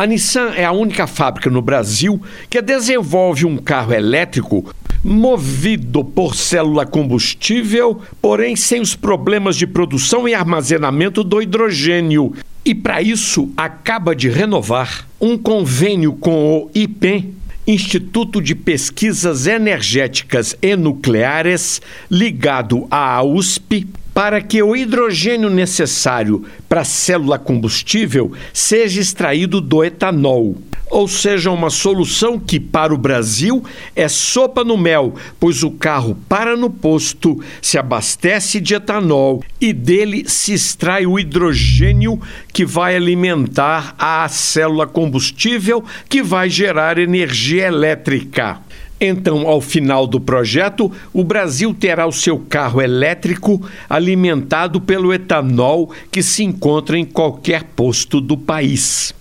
A Nissan é a única fábrica no Brasil que desenvolve um carro elétrico movido por célula combustível, porém sem os problemas de produção e armazenamento do hidrogênio. E para isso acaba de renovar um convênio com o IPEM, Instituto de Pesquisas Energéticas e Nucleares, ligado à USP, para que o hidrogênio necessário para a célula combustível seja extraído do etanol. Ou seja, uma solução que para o Brasil é sopa no mel, pois o carro para no posto, se abastece de etanol e dele se extrai o hidrogênio que vai alimentar a célula combustível que vai gerar energia elétrica. Então, ao final do projeto, o Brasil terá o seu carro elétrico alimentado pelo etanol que se encontra em qualquer posto do país.